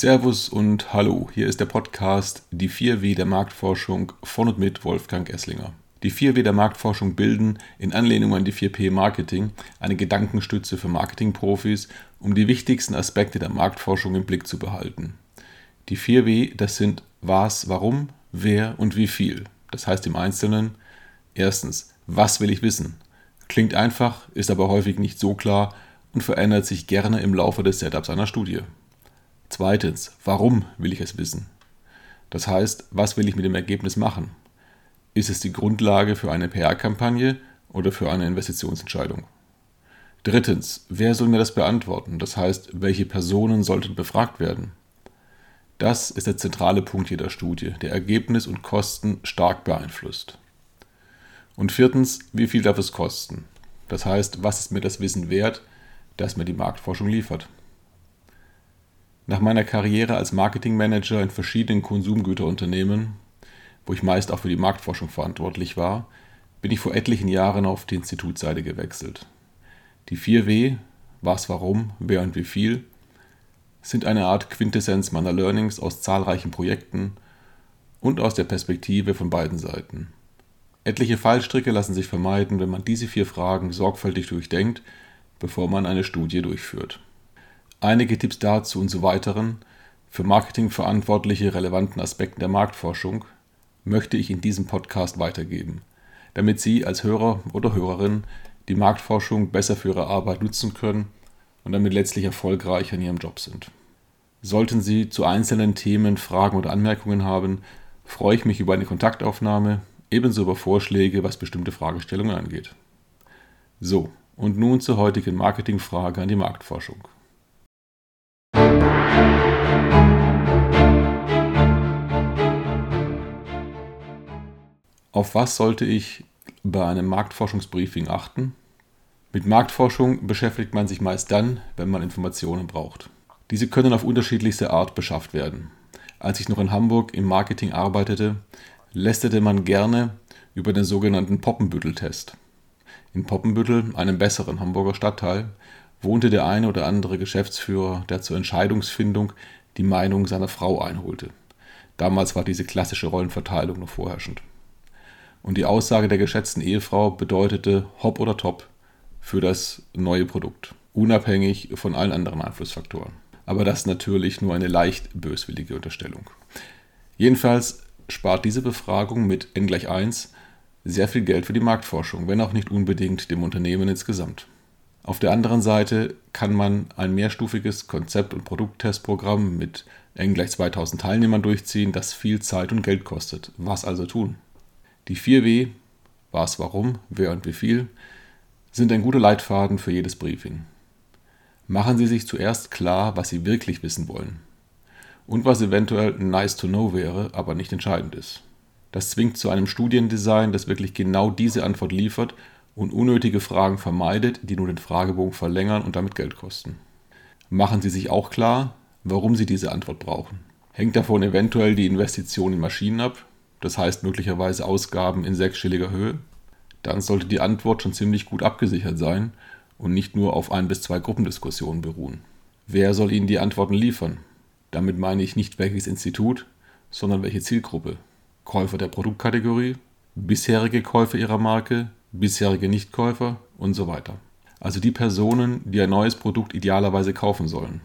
Servus und Hallo, hier ist der Podcast Die 4W der Marktforschung von und mit Wolfgang Esslinger. Die 4W der Marktforschung bilden, in Anlehnung an die 4P Marketing, eine Gedankenstütze für Marketingprofis, um die wichtigsten Aspekte der Marktforschung im Blick zu behalten. Die 4W, das sind was, warum, wer und wie viel. Das heißt im Einzelnen, erstens, was will ich wissen? Klingt einfach, ist aber häufig nicht so klar und verändert sich gerne im Laufe des Setups einer Studie. Zweitens, warum will ich es wissen? Das heißt, was will ich mit dem Ergebnis machen? Ist es die Grundlage für eine PR-Kampagne oder für eine Investitionsentscheidung? Drittens, wer soll mir das beantworten? Das heißt, welche Personen sollten befragt werden? Das ist der zentrale Punkt jeder Studie, der Ergebnis und Kosten stark beeinflusst. Und viertens, wie viel darf es kosten? Das heißt, was ist mir das Wissen wert, das mir die Marktforschung liefert? Nach meiner Karriere als Marketingmanager in verschiedenen Konsumgüterunternehmen, wo ich meist auch für die Marktforschung verantwortlich war, bin ich vor etlichen Jahren auf die Institutsseite gewechselt. Die 4W, was, warum, wer und wie viel, sind eine Art Quintessenz meiner Learnings aus zahlreichen Projekten und aus der Perspektive von beiden Seiten. Etliche Fallstricke lassen sich vermeiden, wenn man diese vier Fragen sorgfältig durchdenkt, bevor man eine Studie durchführt. Einige Tipps dazu und zu weiteren, für Marketing verantwortliche relevanten Aspekten der Marktforschung möchte ich in diesem Podcast weitergeben, damit Sie als Hörer oder Hörerin die Marktforschung besser für Ihre Arbeit nutzen können und damit letztlich erfolgreich in Ihrem Job sind. Sollten Sie zu einzelnen Themen Fragen oder Anmerkungen haben, freue ich mich über eine Kontaktaufnahme, ebenso über Vorschläge, was bestimmte Fragestellungen angeht. So, und nun zur heutigen Marketingfrage an die Marktforschung. Auf was sollte ich bei einem Marktforschungsbriefing achten? Mit Marktforschung beschäftigt man sich meist dann, wenn man Informationen braucht. Diese können auf unterschiedlichste Art beschafft werden. Als ich noch in Hamburg im Marketing arbeitete, lästerte man gerne über den sogenannten Poppenbüttel-Test. In Poppenbüttel, einem besseren Hamburger Stadtteil, wohnte der eine oder andere Geschäftsführer, der zur Entscheidungsfindung die Meinung seiner Frau einholte. Damals war diese klassische Rollenverteilung noch vorherrschend und die Aussage der geschätzten Ehefrau bedeutete Hop oder Top für das neue Produkt, unabhängig von allen anderen Einflussfaktoren. Aber das natürlich nur eine leicht böswillige Unterstellung. Jedenfalls spart diese Befragung mit n gleich 1 sehr viel Geld für die Marktforschung, wenn auch nicht unbedingt dem Unternehmen insgesamt. Auf der anderen Seite kann man ein mehrstufiges Konzept- und Produkttestprogramm mit n gleich 2000 Teilnehmern durchziehen, das viel Zeit und Geld kostet. Was also tun? Die 4W, was, warum, wer und wie viel, sind ein guter Leitfaden für jedes Briefing. Machen Sie sich zuerst klar, was Sie wirklich wissen wollen. Und was eventuell nice to know wäre, aber nicht entscheidend ist. Das zwingt zu einem Studiendesign, das wirklich genau diese Antwort liefert und unnötige Fragen vermeidet, die nur den Fragebogen verlängern und damit Geld kosten. Machen Sie sich auch klar, warum Sie diese Antwort brauchen. Hängt davon eventuell die Investition in Maschinen ab, das heißt möglicherweise Ausgaben in sechsstelliger Höhe, dann sollte die Antwort schon ziemlich gut abgesichert sein und nicht nur auf ein bis zwei Gruppendiskussionen beruhen. Wer soll Ihnen die Antworten liefern? Damit meine ich nicht welches Institut, sondern welche Zielgruppe. Käufer der Produktkategorie, bisherige Käufer Ihrer Marke, bisherige Nichtkäufer und so weiter. Also die Personen, die ein neues Produkt idealerweise kaufen sollen.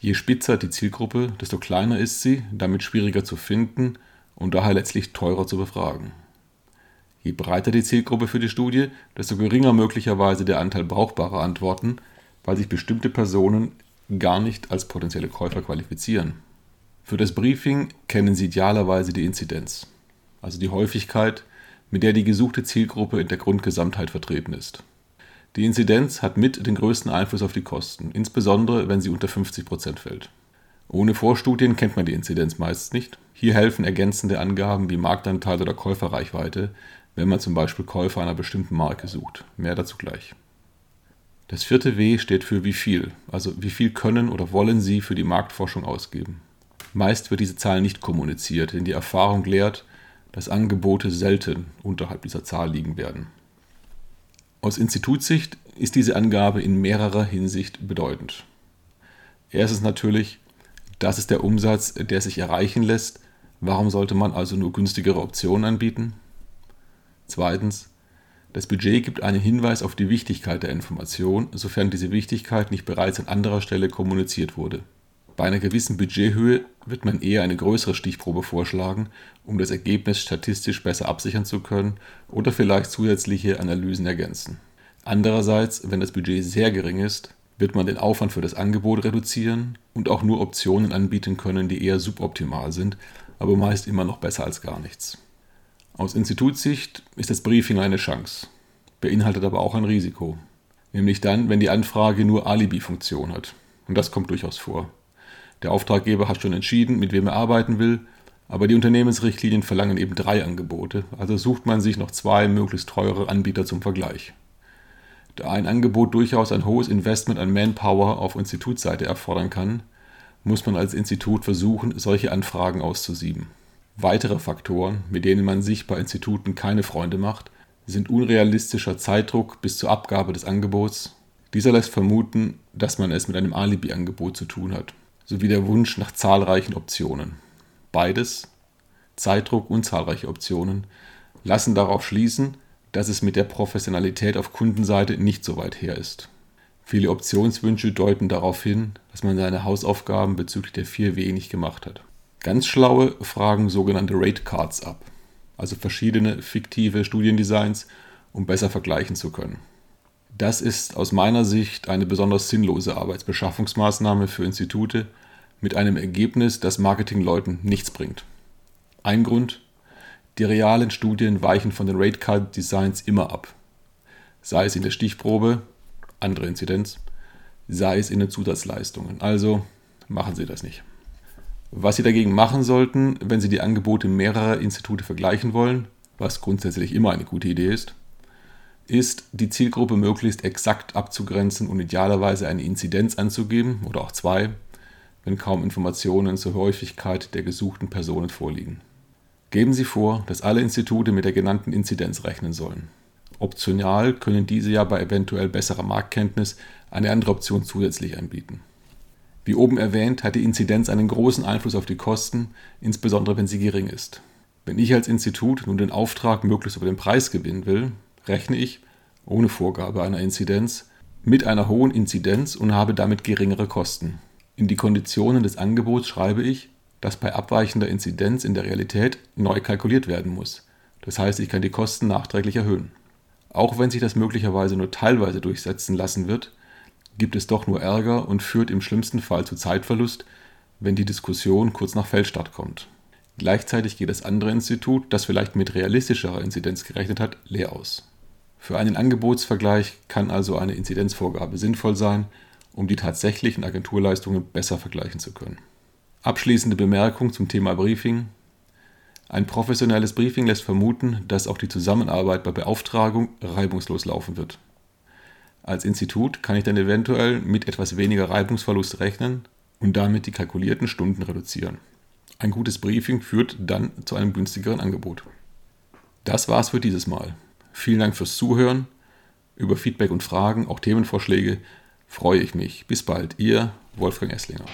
Je spitzer die Zielgruppe, desto kleiner ist sie, damit schwieriger zu finden und daher letztlich teurer zu befragen. Je breiter die Zielgruppe für die Studie, desto geringer möglicherweise der Anteil brauchbarer Antworten, weil sich bestimmte Personen gar nicht als potenzielle Käufer qualifizieren. Für das Briefing kennen Sie idealerweise die Inzidenz, also die Häufigkeit, mit der die gesuchte Zielgruppe in der Grundgesamtheit vertreten ist. Die Inzidenz hat mit den größten Einfluss auf die Kosten, insbesondere wenn sie unter 50% fällt. Ohne Vorstudien kennt man die Inzidenz meist nicht. Hier helfen ergänzende Angaben wie Marktanteil oder Käuferreichweite, wenn man zum Beispiel Käufer einer bestimmten Marke sucht. Mehr dazu gleich. Das vierte W steht für wie viel, also wie viel können oder wollen Sie für die Marktforschung ausgeben. Meist wird diese Zahl nicht kommuniziert, denn die Erfahrung lehrt, dass Angebote selten unterhalb dieser Zahl liegen werden. Aus Institutssicht ist diese Angabe in mehrerer Hinsicht bedeutend. Erstens natürlich, Das ist der Umsatz, der sich erreichen lässt. Warum sollte man also nur günstigere Optionen anbieten? Zweitens, das Budget gibt einen Hinweis auf die Wichtigkeit der Information, sofern diese Wichtigkeit nicht bereits an anderer Stelle kommuniziert wurde. Bei einer gewissen Budgethöhe wird man eher eine größere Stichprobe vorschlagen, um das Ergebnis statistisch besser absichern zu können oder vielleicht zusätzliche Analysen ergänzen. Andererseits, wenn das Budget sehr gering ist, wird man den Aufwand für das Angebot reduzieren und auch nur Optionen anbieten können, die eher suboptimal sind, aber meist immer noch besser als gar nichts. Aus Institutssicht ist das Briefing eine Chance, beinhaltet aber auch ein Risiko, nämlich dann, wenn die Anfrage nur Alibi-Funktion hat. Und das kommt durchaus vor. Der Auftraggeber hat schon entschieden, mit wem er arbeiten will, aber die Unternehmensrichtlinien verlangen eben drei Angebote, also sucht man sich noch zwei möglichst teure Anbieter zum Vergleich. Da ein Angebot durchaus ein hohes Investment an Manpower auf Institutsseite erfordern kann, muss man als Institut versuchen, solche Anfragen auszusieben. Weitere Faktoren, mit denen man sich bei Instituten keine Freunde macht, sind unrealistischer Zeitdruck bis zur Abgabe des Angebots. Dieser lässt vermuten, dass man es mit einem Alibi-Angebot zu tun hat sowie der Wunsch nach zahlreichen Optionen. Beides, Zeitdruck und zahlreiche Optionen, lassen darauf schließen, dass es mit der Professionalität auf Kundenseite nicht so weit her ist. Viele Optionswünsche deuten darauf hin, dass man seine Hausaufgaben bezüglich der 4W nicht gemacht hat. Ganz schlaue fragen sogenannte Rate Cards ab, also verschiedene fiktive Studiendesigns, um besser vergleichen zu können. Das ist aus meiner Sicht eine besonders sinnlose Arbeitsbeschaffungsmaßnahme für Institute mit einem Ergebnis, das Marketingleuten nichts bringt. Ein Grund, die realen Studien weichen von den Rate Card Designs immer ab. Sei es in der Stichprobe, andere Inzidenz, sei es in den Zusatzleistungen. Also machen Sie das nicht. Was Sie dagegen machen sollten, wenn Sie die Angebote mehrerer Institute vergleichen wollen, was grundsätzlich immer eine gute Idee ist, ist, die Zielgruppe möglichst exakt abzugrenzen und idealerweise eine Inzidenz anzugeben oder auch zwei, wenn kaum Informationen zur Häufigkeit der gesuchten Personen vorliegen. Geben Sie vor, dass alle Institute mit der genannten Inzidenz rechnen sollen. Optional können diese ja bei eventuell besserer Marktkenntnis eine andere Option zusätzlich anbieten. Wie oben erwähnt, hat die Inzidenz einen großen Einfluss auf die Kosten, insbesondere wenn sie gering ist. Wenn ich als Institut nun den Auftrag möglichst über den Preis gewinnen will, rechne ich, ohne Vorgabe einer Inzidenz, mit einer hohen Inzidenz und habe damit geringere Kosten. In die Konditionen des Angebots schreibe ich, dass bei abweichender Inzidenz in der Realität neu kalkuliert werden muss. Das heißt, ich kann die Kosten nachträglich erhöhen. Auch wenn sich das möglicherweise nur teilweise durchsetzen lassen wird, gibt es doch nur Ärger und führt im schlimmsten Fall zu Zeitverlust, wenn die Diskussion kurz nach Feldstart kommt. Gleichzeitig geht das andere Institut, das vielleicht mit realistischerer Inzidenz gerechnet hat, leer aus. Für einen Angebotsvergleich kann also eine Inzidenzvorgabe sinnvoll sein, um die tatsächlichen Agenturleistungen besser vergleichen zu können. Abschließende Bemerkung zum Thema Briefing. Ein professionelles Briefing lässt vermuten, dass auch die Zusammenarbeit bei Beauftragung reibungslos laufen wird. Als Institut kann ich dann eventuell mit etwas weniger Reibungsverlust rechnen und damit die kalkulierten Stunden reduzieren. Ein gutes Briefing führt dann zu einem günstigeren Angebot. Das war's für dieses Mal. Vielen Dank fürs Zuhören. Über Feedback und Fragen, auch Themenvorschläge freue ich mich. Bis bald, Ihr Wolfgang Esslinger.